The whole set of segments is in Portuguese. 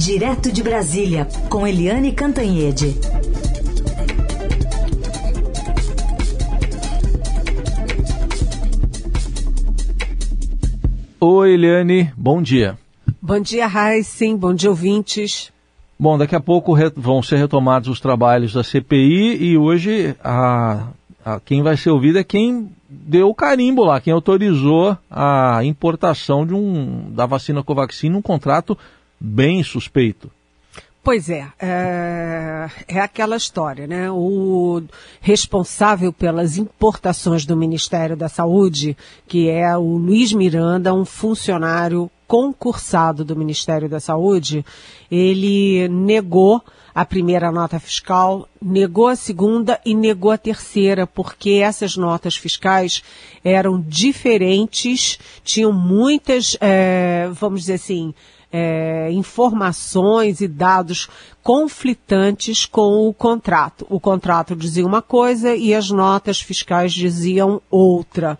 Direto de Brasília, com Eliane Cantanhede. Oi, Eliane, bom dia. Bom dia, Heisen, bom dia, ouvintes. Bom, daqui a pouco vão ser retomados os trabalhos da CPI e hoje a, a, quem vai ser ouvido é quem deu o carimbo lá, quem autorizou a importação de um, da vacina Covaxin num contrato bem suspeito. Pois é, é, é, aquela história, né? O responsável pelas importações do Ministério da Saúde, que é o Luiz Miranda, um funcionário concursado do Ministério da Saúde, ele negou a primeira nota fiscal, negou a segunda e negou a terceira, porque essas notas fiscais eram diferentes, tinham muitas, é, vamos dizer assim, é, informações e dados conflitantes com o contrato. O contrato dizia uma coisa e as notas fiscais diziam outra.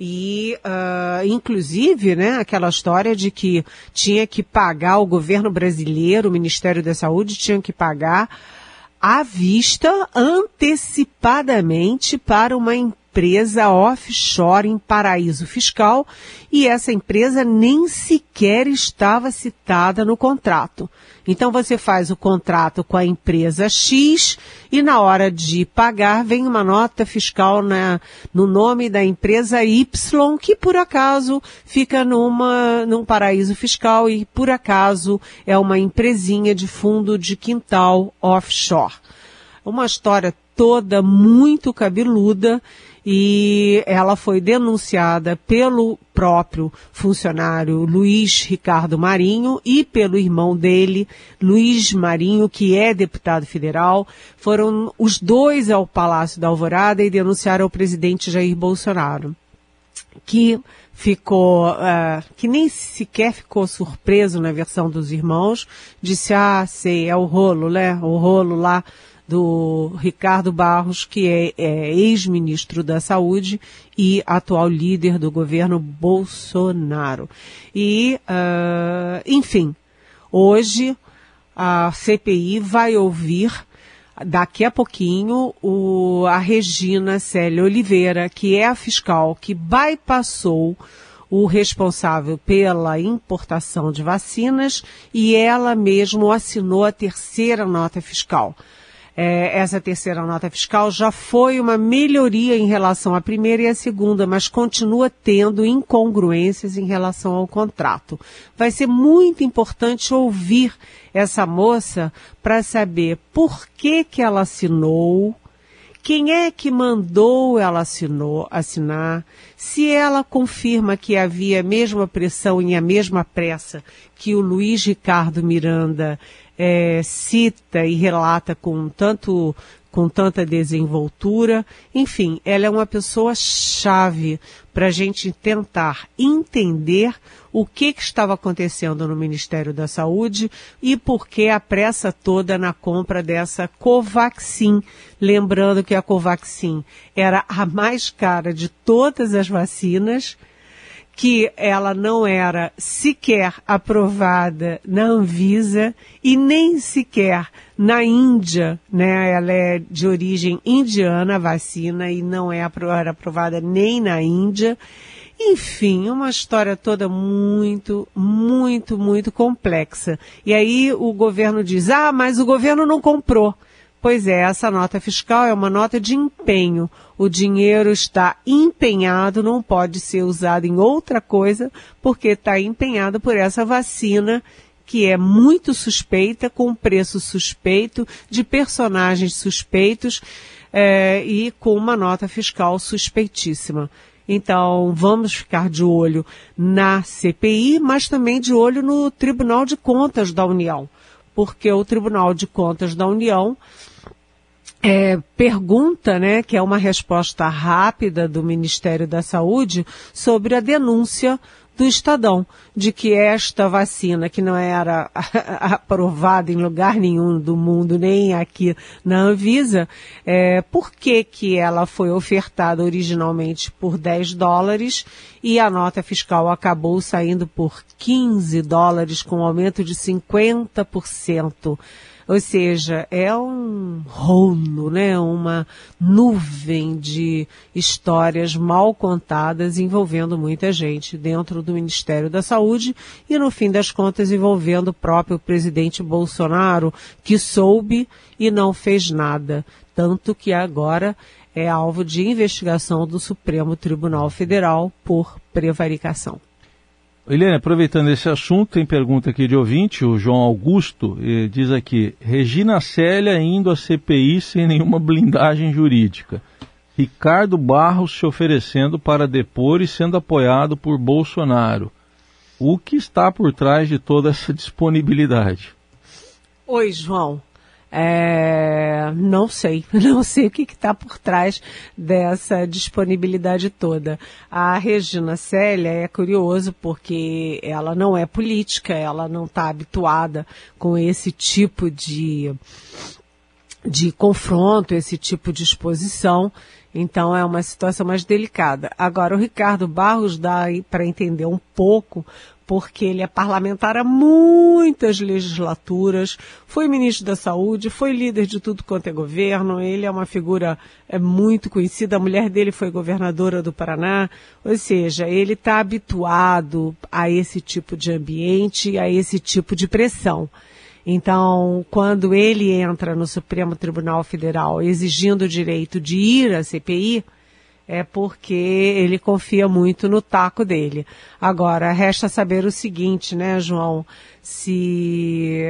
E, uh, inclusive, né, aquela história de que tinha que pagar o governo brasileiro, o Ministério da Saúde tinha que pagar à vista antecipadamente para uma empresa offshore em paraíso fiscal e essa empresa nem sequer estava citada no contrato. Então você faz o contrato com a empresa X e na hora de pagar vem uma nota fiscal na, no nome da empresa Y que por acaso fica numa, num paraíso fiscal e por acaso é uma empresinha de fundo de quintal offshore. Uma história toda muito cabeluda e ela foi denunciada pelo próprio funcionário Luiz Ricardo Marinho e pelo irmão dele, Luiz Marinho, que é deputado federal. Foram os dois ao Palácio da Alvorada e denunciaram o presidente Jair Bolsonaro, que ficou, uh, que nem sequer ficou surpreso na versão dos irmãos, disse, ah, sei, é o rolo, né? O rolo lá do Ricardo Barros, que é, é ex-ministro da Saúde e atual líder do governo Bolsonaro. E, uh, enfim, hoje a CPI vai ouvir daqui a pouquinho o, a Regina Célia Oliveira, que é a fiscal que bypassou o responsável pela importação de vacinas e ela mesmo assinou a terceira nota fiscal é, essa terceira nota fiscal já foi uma melhoria em relação à primeira e à segunda, mas continua tendo incongruências em relação ao contrato. Vai ser muito importante ouvir essa moça para saber por que que ela assinou, quem é que mandou ela assinou, assinar, se ela confirma que havia a mesma pressão e a mesma pressa que o Luiz Ricardo Miranda é, cita e relata com tanto com tanta desenvoltura. Enfim, ela é uma pessoa chave para a gente tentar entender o que, que, estava acontecendo no Ministério da Saúde e por que a pressa toda na compra dessa Covaxin. Lembrando que a Covaxin era a mais cara de todas as vacinas que ela não era sequer aprovada na Anvisa e nem sequer na Índia, né? Ela é de origem indiana, a vacina, e não é era aprovada nem na Índia. Enfim, uma história toda muito, muito, muito complexa. E aí o governo diz, ah, mas o governo não comprou. Pois é, essa nota fiscal é uma nota de empenho. O dinheiro está empenhado, não pode ser usado em outra coisa, porque está empenhado por essa vacina que é muito suspeita, com preço suspeito, de personagens suspeitos é, e com uma nota fiscal suspeitíssima. Então, vamos ficar de olho na CPI, mas também de olho no Tribunal de Contas da União, porque o Tribunal de Contas da União é, pergunta, né, que é uma resposta rápida do Ministério da Saúde sobre a denúncia do Estadão, de que esta vacina, que não era aprovada em lugar nenhum do mundo, nem aqui na Anvisa, é, por que, que ela foi ofertada originalmente por 10 dólares e a nota fiscal acabou saindo por 15 dólares, com um aumento de 50%. Ou seja, é um rolo, né? Uma nuvem de histórias mal contadas envolvendo muita gente dentro do Ministério da Saúde e, no fim das contas, envolvendo o próprio presidente Bolsonaro, que soube e não fez nada. Tanto que agora é alvo de investigação do Supremo Tribunal Federal por prevaricação. Eliane, aproveitando esse assunto, tem pergunta aqui de ouvinte, o João Augusto, diz aqui, Regina Célia indo à CPI sem nenhuma blindagem jurídica. Ricardo Barros se oferecendo para depor e sendo apoiado por Bolsonaro. O que está por trás de toda essa disponibilidade? Oi, João. É, não sei, não sei o que está por trás dessa disponibilidade toda. A Regina Célia é curioso porque ela não é política, ela não está habituada com esse tipo de, de confronto, esse tipo de exposição. Então é uma situação mais delicada. Agora, o Ricardo Barros dá para entender um pouco porque ele é parlamentar há muitas legislaturas, foi ministro da Saúde, foi líder de tudo quanto é governo, ele é uma figura é, muito conhecida, a mulher dele foi governadora do Paraná, ou seja, ele está habituado a esse tipo de ambiente, a esse tipo de pressão. Então, quando ele entra no Supremo Tribunal Federal exigindo o direito de ir à CPI, é porque ele confia muito no taco dele. Agora, resta saber o seguinte, né, João? Se,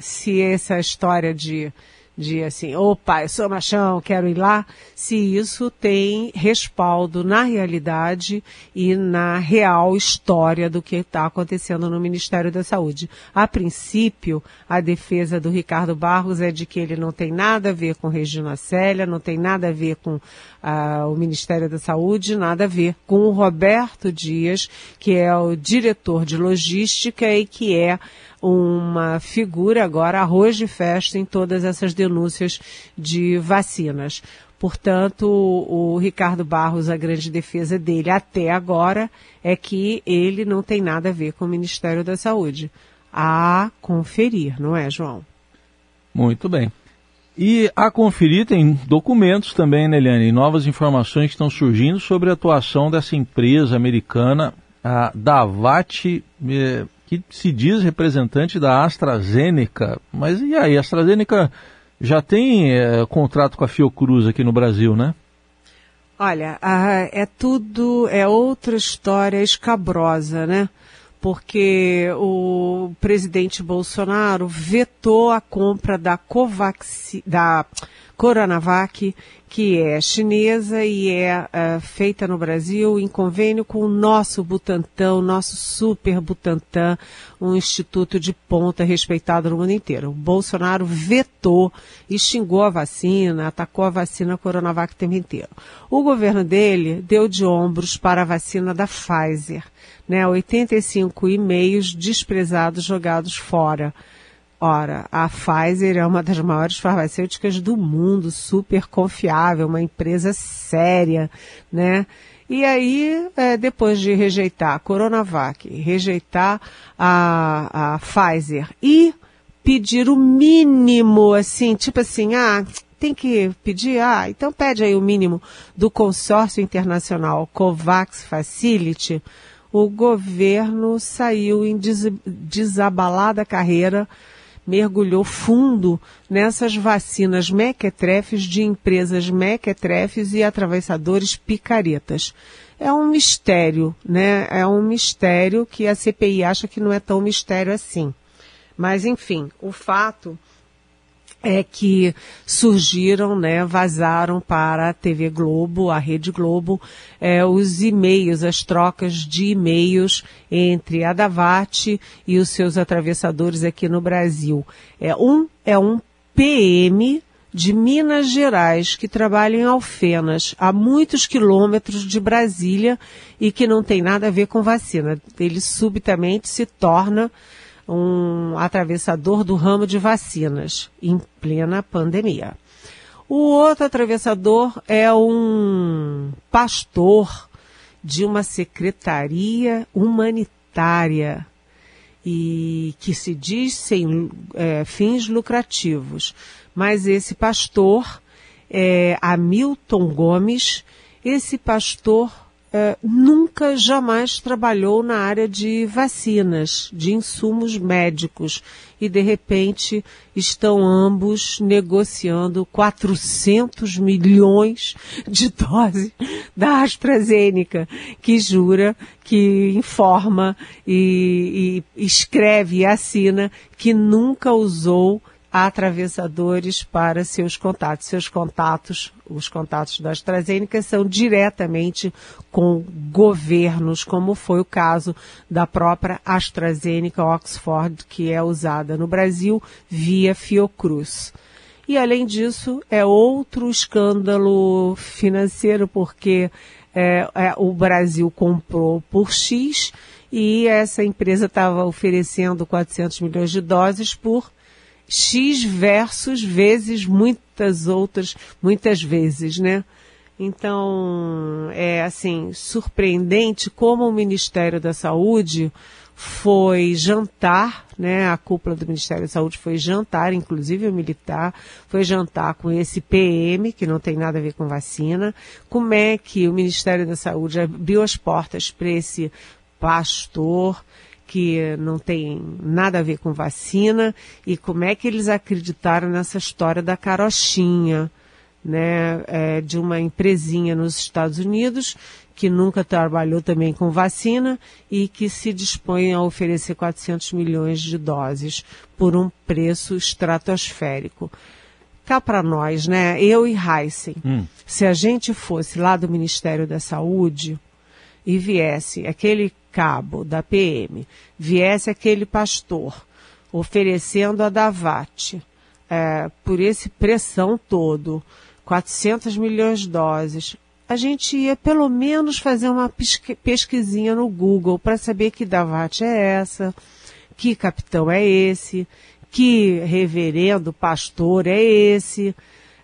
se essa história de de assim, opa, eu sou machão, quero ir lá, se isso tem respaldo na realidade e na real história do que está acontecendo no Ministério da Saúde. A princípio, a defesa do Ricardo Barros é de que ele não tem nada a ver com Regina Célia, não tem nada a ver com uh, o Ministério da Saúde, nada a ver com o Roberto Dias, que é o diretor de logística e que é uma figura agora arroz de festa em todas essas denúncias de vacinas. Portanto, o, Ricardo Barros, a grande defesa dele até agora é que ele não tem nada a ver com o Ministério da Saúde. A conferir, não é, João? Muito bem. E a conferir tem documentos também, né, Eliane? Novas informações que estão surgindo sobre a atuação dessa empresa americana, a Davat eh, que se diz representante da AstraZeneca. Mas e aí, a AstraZeneca já tem é, contrato com a Fiocruz aqui no Brasil, né? Olha, é tudo, é outra história escabrosa, né? Porque o presidente Bolsonaro vetou a compra da Covax, da Coronavac que é chinesa e é uh, feita no Brasil em convênio com o nosso Butantan, o nosso super Butantan, um instituto de ponta respeitado no mundo inteiro. O Bolsonaro vetou e xingou a vacina, atacou a vacina Coronavac o tempo inteiro. O governo dele deu de ombros para a vacina da Pfizer, né, 85 e-mails desprezados jogados fora. Ora, a Pfizer é uma das maiores farmacêuticas do mundo, super confiável, uma empresa séria, né? E aí, é, depois de rejeitar a Coronavac, rejeitar a, a Pfizer e pedir o mínimo, assim, tipo assim, ah, tem que pedir, ah, então pede aí o mínimo do consórcio internacional COVAX Facility, o governo saiu em des desabalada carreira mergulhou fundo nessas vacinas mequetrefes de empresas mequetrefes e atravessadores picaretas. É um mistério, né? É um mistério que a CPI acha que não é tão mistério assim. Mas, enfim, o fato é que surgiram, né, vazaram para a TV Globo, a Rede Globo, é, os e-mails, as trocas de e-mails entre a Davat e os seus atravessadores aqui no Brasil. É, um é um PM de Minas Gerais que trabalha em Alfenas, a muitos quilômetros de Brasília e que não tem nada a ver com vacina. Ele subitamente se torna um atravessador do ramo de vacinas em plena pandemia. O outro atravessador é um pastor de uma secretaria humanitária e que se diz sem é, fins lucrativos. Mas esse pastor, é, Hamilton Gomes, esse pastor é, nunca jamais trabalhou na área de vacinas, de insumos médicos, e de repente estão ambos negociando 400 milhões de doses da AstraZeneca, que jura, que informa e, e escreve e assina que nunca usou atravessadores para seus contatos. Seus contatos, os contatos da AstraZeneca, são diretamente com governos, como foi o caso da própria AstraZeneca Oxford, que é usada no Brasil via Fiocruz. E além disso, é outro escândalo financeiro, porque é, é, o Brasil comprou por X e essa empresa estava oferecendo 400 milhões de doses por X versus vezes muitas outras, muitas vezes, né? Então, é assim, surpreendente como o Ministério da Saúde foi jantar, né? A cúpula do Ministério da Saúde foi jantar, inclusive o militar, foi jantar com esse PM, que não tem nada a ver com vacina. Como é que o Ministério da Saúde abriu as portas para esse pastor que não tem nada a ver com vacina e como é que eles acreditaram nessa história da carochinha, né, é, de uma empresinha nos Estados Unidos que nunca trabalhou também com vacina e que se dispõe a oferecer 400 milhões de doses por um preço estratosférico. Cá para nós, né, eu e Heisen, hum. se a gente fosse lá do Ministério da Saúde e viesse aquele cabo da PM viesse aquele pastor oferecendo a Davate é, por esse pressão todo, 400 milhões de doses, a gente ia pelo menos fazer uma pesquisinha no Google para saber que Davate é essa, que capitão é esse, que reverendo pastor é esse.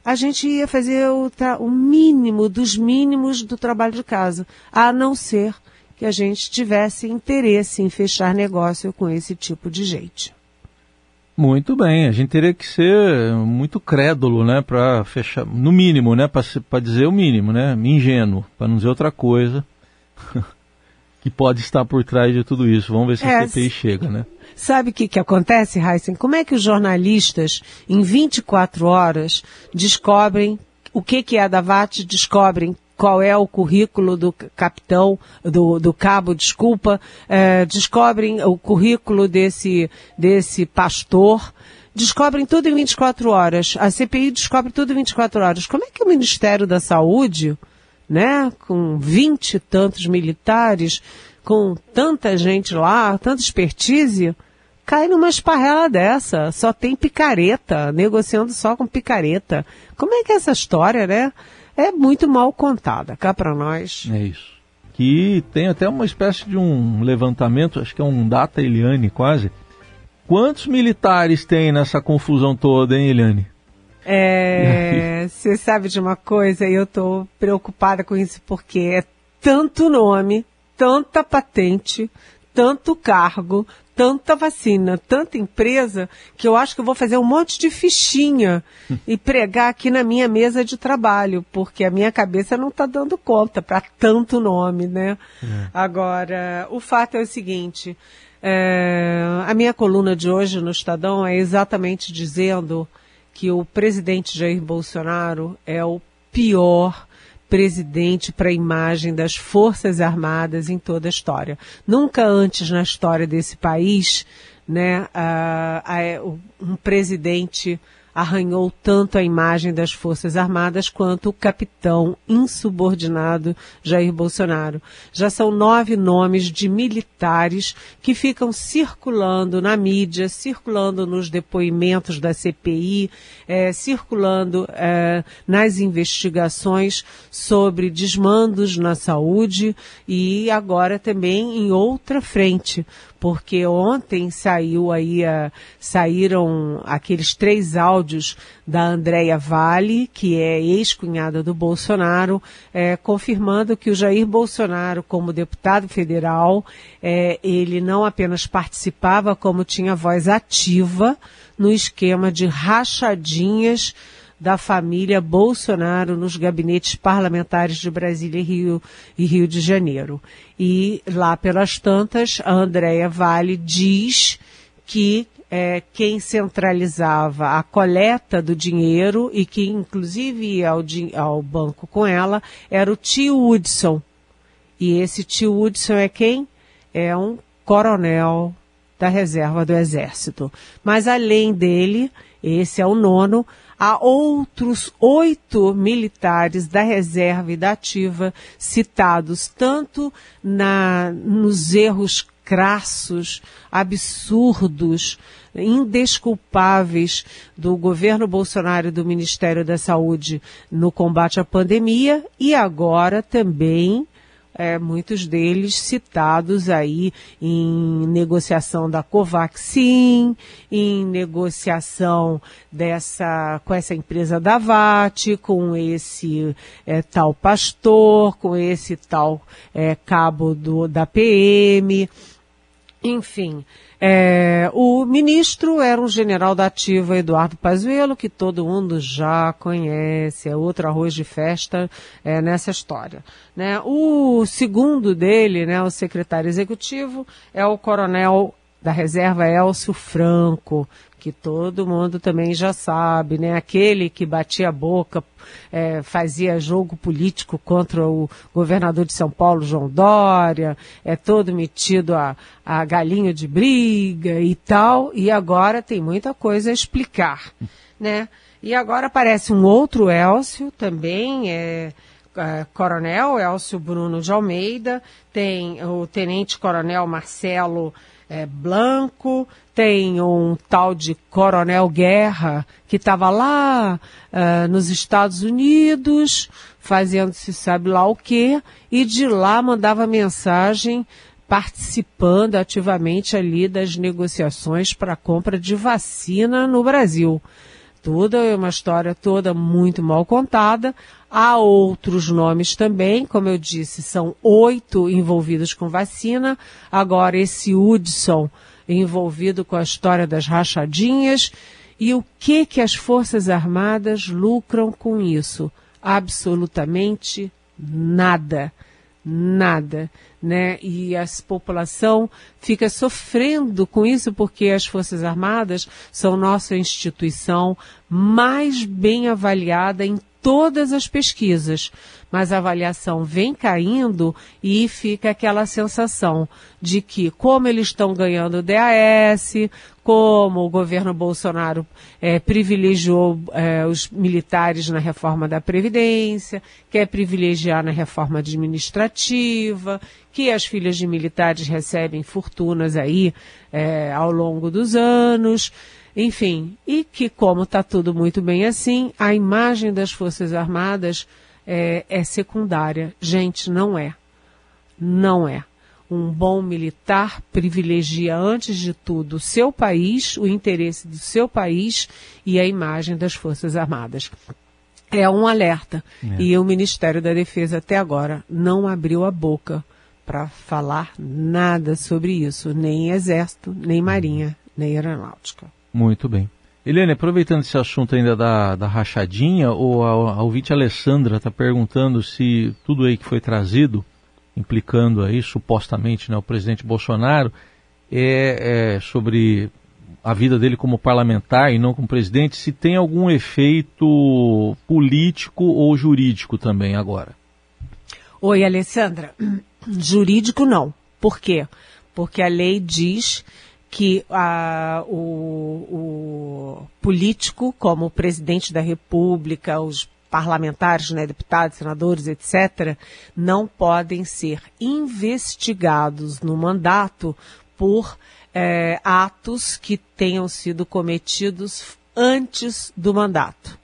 A gente ia fazer o, o mínimo dos mínimos do trabalho de casa, a não ser que a gente tivesse interesse em fechar negócio com esse tipo de gente. Muito bem, a gente teria que ser muito crédulo, né, para fechar, no mínimo, né, para dizer o mínimo, né, ingênuo, para não dizer outra coisa que pode estar por trás de tudo isso. Vamos ver se é, a CPI chega, né? Sabe o que, que acontece, Heisen? Como é que os jornalistas, em 24 horas, descobrem o que, que é a Davat, descobrem qual é o currículo do capitão, do, do cabo, desculpa, é, descobrem o currículo desse, desse pastor, descobrem tudo em 24 horas. A CPI descobre tudo em 24 horas. Como é que o Ministério da Saúde, né, com vinte e tantos militares, com tanta gente lá, tanta expertise, cai numa esparrela dessa? Só tem picareta, negociando só com picareta. Como é que é essa história, né? é muito mal contada, cá para nós. É isso. Que tem até uma espécie de um levantamento, acho que é um data Eliane quase. Quantos militares tem nessa confusão toda, hein, Eliane? É, você sabe de uma coisa, eu estou preocupada com isso porque é tanto nome, tanta patente, tanto cargo, tanta vacina, tanta empresa, que eu acho que eu vou fazer um monte de fichinha e pregar aqui na minha mesa de trabalho, porque a minha cabeça não está dando conta para tanto nome, né? É. Agora, o fato é o seguinte. É, a minha coluna de hoje no Estadão é exatamente dizendo que o presidente Jair Bolsonaro é o pior presidente para a imagem das Forças Armadas em toda a história. Nunca antes na história desse país, né, uh, um presidente arranhou tanto a imagem das Forças Armadas quanto o capitão insubordinado Jair Bolsonaro. Já são nove nomes de militares que ficam circulando na mídia, circulando nos depoimentos da CPI, é, circulando é, nas investigações sobre desmandos na saúde e agora também em outra frente porque ontem saiu aí a, saíram aqueles três áudios da Andréia Vale, que é ex-cunhada do Bolsonaro, é, confirmando que o Jair Bolsonaro, como deputado federal, é, ele não apenas participava, como tinha voz ativa no esquema de rachadinhas da família Bolsonaro nos gabinetes parlamentares de Brasília e Rio, e Rio de Janeiro. E lá pelas tantas, a Andréia Vale diz que é, quem centralizava a coleta do dinheiro e que inclusive ia ao, ao banco com ela era o tio Hudson. E esse tio Hudson é quem? É um coronel da reserva do Exército. Mas além dele, esse é o nono, há outros oito militares da reserva e da ativa citados tanto na, nos erros crassos, absurdos, indesculpáveis do governo Bolsonaro e do Ministério da Saúde no combate à pandemia e agora também é, muitos deles citados aí em negociação da Covaxin, em negociação dessa, com essa empresa da VAT, com esse é, tal pastor, com esse tal é, cabo do, da PM, enfim. É, o ministro era um general da ativa, Eduardo Pazuello, que todo mundo já conhece, é outro arroz de festa é, nessa história. Né? O segundo dele, né, o secretário executivo, é o coronel da reserva Elcio Franco, que todo mundo também já sabe, né? Aquele que batia a boca, é, fazia jogo político contra o governador de São Paulo, João Dória, é todo metido a, a galinha de briga e tal, e agora tem muita coisa a explicar, né? E agora aparece um outro Elcio também, é, é Coronel Elcio Bruno de Almeida, tem o Tenente Coronel Marcelo é, Blanco, tem um tal de Coronel Guerra, que estava lá uh, nos Estados Unidos, fazendo se sabe lá o quê, e de lá mandava mensagem participando ativamente ali das negociações para a compra de vacina no Brasil. Tudo é uma história toda muito mal contada. Há outros nomes também, como eu disse, são oito envolvidos com vacina. Agora, esse Hudson envolvido com a história das rachadinhas. E o que que as Forças Armadas lucram com isso? Absolutamente nada. Nada né? E a população fica sofrendo com isso porque as Forças Armadas são nossa instituição mais bem avaliada em todas as pesquisas, mas a avaliação vem caindo e fica aquela sensação de que, como eles estão ganhando DAS, como o governo Bolsonaro é, privilegiou é, os militares na reforma da Previdência, quer privilegiar na reforma administrativa, que as filhas de militares recebem fortunas aí é, ao longo dos anos. Enfim, e que como está tudo muito bem assim, a imagem das Forças Armadas é, é secundária. Gente, não é. Não é. Um bom militar privilegia, antes de tudo, o seu país, o interesse do seu país e a imagem das Forças Armadas. É um alerta. É. E o Ministério da Defesa, até agora, não abriu a boca para falar nada sobre isso, nem Exército, nem Marinha, nem Aeronáutica. Muito bem. Eliane, aproveitando esse assunto ainda da, da rachadinha, o, a, a ouvinte Alessandra está perguntando se tudo aí que foi trazido, implicando aí supostamente né, o presidente Bolsonaro, é, é sobre a vida dele como parlamentar e não como presidente, se tem algum efeito político ou jurídico também agora. Oi, Alessandra. Jurídico não. Por quê? Porque a lei diz que a, o, o político, como o presidente da República, os parlamentares, né, deputados, senadores, etc., não podem ser investigados no mandato por é, atos que tenham sido cometidos antes do mandato.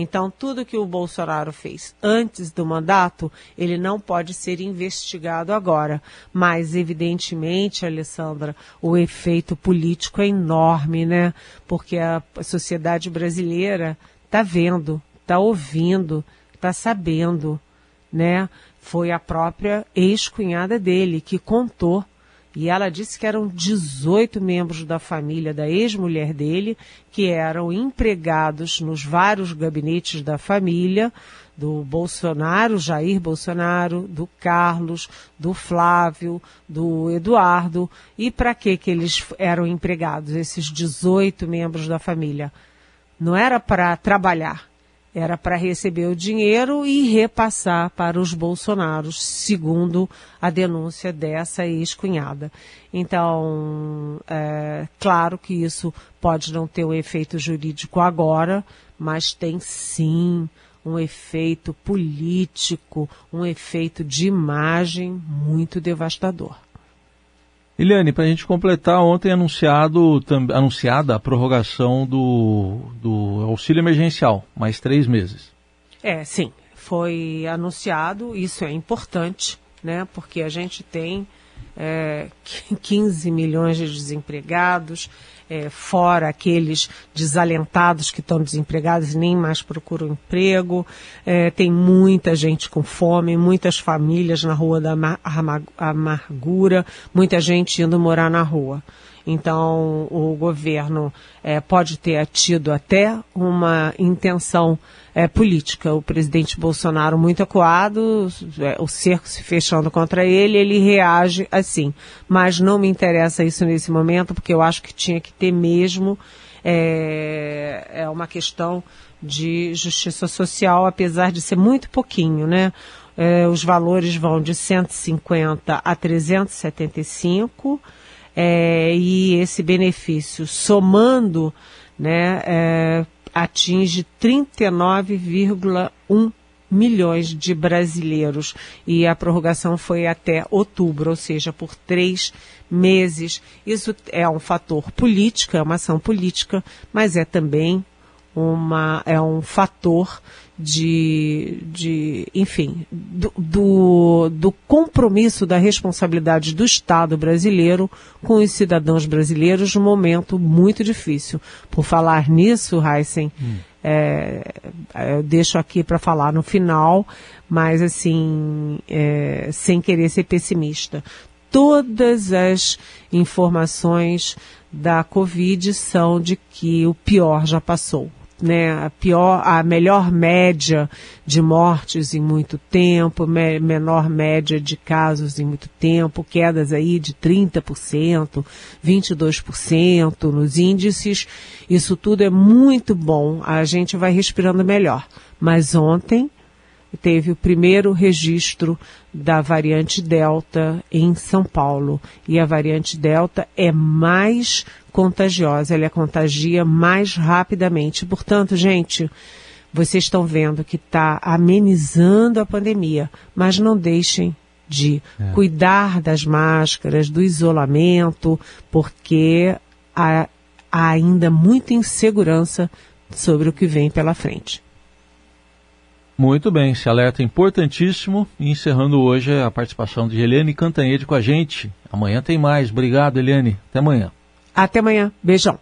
Então, tudo que o Bolsonaro fez antes do mandato, ele não pode ser investigado agora. Mas, evidentemente, Alessandra, o efeito político é enorme, né? Porque a sociedade brasileira está vendo, está ouvindo, está sabendo, né? Foi a própria ex-cunhada dele que contou e ela disse que eram 18 membros da família da ex-mulher dele, que eram empregados nos vários gabinetes da família, do Bolsonaro, Jair Bolsonaro, do Carlos, do Flávio, do Eduardo. E para que que eles eram empregados, esses 18 membros da família? Não era para trabalhar, era para receber o dinheiro e repassar para os Bolsonaros, segundo a denúncia dessa ex-cunhada. Então, é, claro que isso pode não ter um efeito jurídico agora, mas tem sim um efeito político, um efeito de imagem muito devastador. Eliane, para a gente completar, ontem anunciado, anunciada a prorrogação do, do auxílio emergencial, mais três meses. É, sim, foi anunciado, isso é importante, né? Porque a gente tem é, 15 milhões de desempregados, é, fora aqueles desalentados que estão desempregados e nem mais procuram emprego. É, tem muita gente com fome, muitas famílias na rua da amargura, muita gente indo morar na rua. Então, o governo é, pode ter tido até uma intenção é, política. O presidente Bolsonaro, muito acuado, é, o cerco se fechando contra ele, ele reage assim. Mas não me interessa isso nesse momento, porque eu acho que tinha que ter mesmo. É, é uma questão de justiça social, apesar de ser muito pouquinho, né? É, os valores vão de 150 a 375 é, e esse benefício somando né, é, atinge 39,1 milhões de brasileiros e a prorrogação foi até outubro, ou seja, por três meses. Isso é um fator político, é uma ação política, mas é também uma, é um fator de, de enfim, do, do, do, compromisso da responsabilidade do Estado brasileiro com os cidadãos brasileiros num momento muito difícil. Por falar nisso, Heisen, hum. é, eu deixo aqui para falar no final, mas assim, é, sem querer ser pessimista. Todas as informações da Covid são de que o pior já passou né, a pior, a melhor média de mortes em muito tempo, me, menor média de casos em muito tempo, quedas aí de 30%, 22% nos índices. Isso tudo é muito bom. A gente vai respirando melhor. Mas ontem teve o primeiro registro da variante Delta em São Paulo. E a variante Delta é mais contagiosa, ela contagia mais rapidamente. Portanto, gente, vocês estão vendo que está amenizando a pandemia, mas não deixem de é. cuidar das máscaras, do isolamento, porque há, há ainda muita insegurança sobre o que vem pela frente. Muito bem, esse alerta é importantíssimo. E encerrando hoje a participação de Eliane Cantanhede com a gente. Amanhã tem mais. Obrigado, Eliane. Até amanhã. Até amanhã. Beijão.